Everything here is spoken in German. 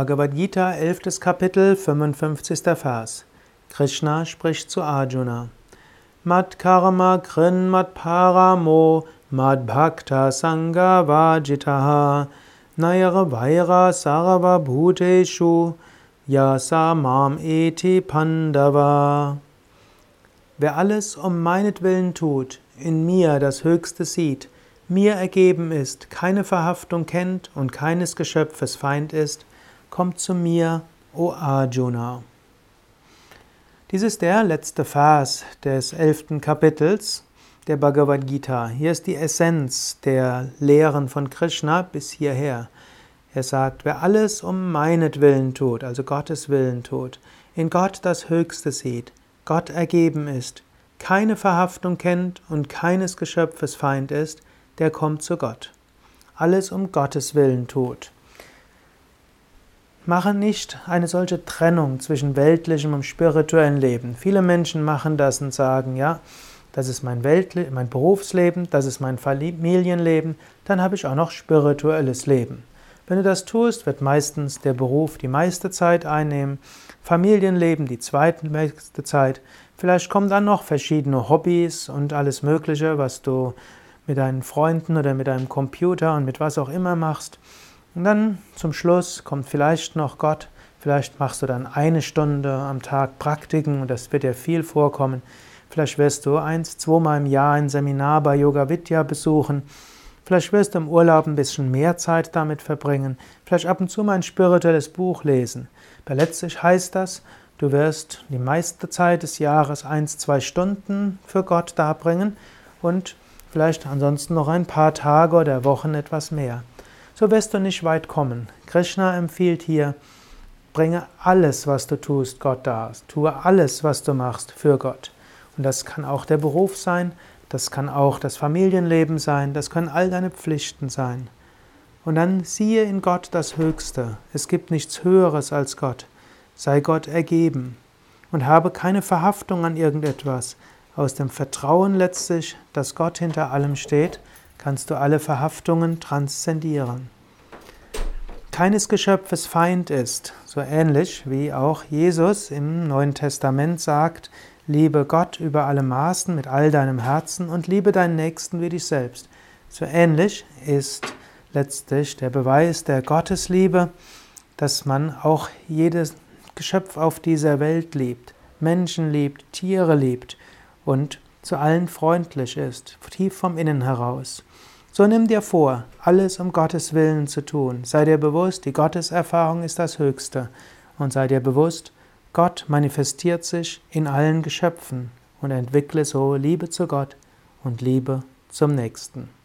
Bhagavad Gita, 11. Kapitel, 55. Vers. Krishna spricht zu Arjuna. Mat karma krin mat paramo mad bhakta sangha vajitaha nayara vaira sarva bhuteshu yasa mam eti pandava. Wer alles um meinetwillen tut, in mir das Höchste sieht, mir ergeben ist, keine Verhaftung kennt und keines Geschöpfes Feind ist, kommt zu mir, o Arjuna. Dies ist der letzte Vers des elften Kapitels der Bhagavad Gita. Hier ist die Essenz der Lehren von Krishna bis hierher. Er sagt, wer alles um meinetwillen tut, also Gottes Willen tut, in Gott das Höchste sieht, Gott ergeben ist, keine Verhaftung kennt und keines Geschöpfes Feind ist, der kommt zu Gott. Alles um Gottes Willen tut. Mache nicht eine solche Trennung zwischen weltlichem und spirituellem Leben. Viele Menschen machen das und sagen, ja, das ist mein, Weltle mein Berufsleben, das ist mein Familienleben, dann habe ich auch noch spirituelles Leben. Wenn du das tust, wird meistens der Beruf die meiste Zeit einnehmen, Familienleben die zweitmeiste Zeit. Vielleicht kommen dann noch verschiedene Hobbys und alles Mögliche, was du mit deinen Freunden oder mit deinem Computer und mit was auch immer machst. Und dann zum Schluss kommt vielleicht noch Gott. Vielleicht machst du dann eine Stunde am Tag Praktiken und das wird dir viel vorkommen. Vielleicht wirst du eins, zweimal im Jahr ein Seminar bei Yoga Vidya besuchen. Vielleicht wirst du im Urlaub ein bisschen mehr Zeit damit verbringen. Vielleicht ab und zu mal ein spirituelles Buch lesen. Aber letztlich heißt das, du wirst die meiste Zeit des Jahres eins, zwei Stunden für Gott darbringen und vielleicht ansonsten noch ein paar Tage oder Wochen etwas mehr. So wirst du nicht weit kommen. Krishna empfiehlt hier, bringe alles, was du tust, Gott dar. Tue alles, was du machst, für Gott. Und das kann auch der Beruf sein, das kann auch das Familienleben sein, das können all deine Pflichten sein. Und dann siehe in Gott das Höchste. Es gibt nichts Höheres als Gott. Sei Gott ergeben und habe keine Verhaftung an irgendetwas. Aus dem Vertrauen letztlich, dass Gott hinter allem steht, kannst du alle Verhaftungen transzendieren. Keines Geschöpfes Feind ist, so ähnlich wie auch Jesus im Neuen Testament sagt, liebe Gott über alle Maßen mit all deinem Herzen und liebe deinen Nächsten wie dich selbst. So ähnlich ist letztlich der Beweis der Gottesliebe, dass man auch jedes Geschöpf auf dieser Welt liebt, Menschen liebt, Tiere liebt und zu allen freundlich ist, tief vom Innen heraus. So nimm dir vor, alles um Gottes Willen zu tun. Sei dir bewusst, die Gotteserfahrung ist das Höchste. Und sei dir bewusst, Gott manifestiert sich in allen Geschöpfen und entwickle so Liebe zu Gott und Liebe zum Nächsten.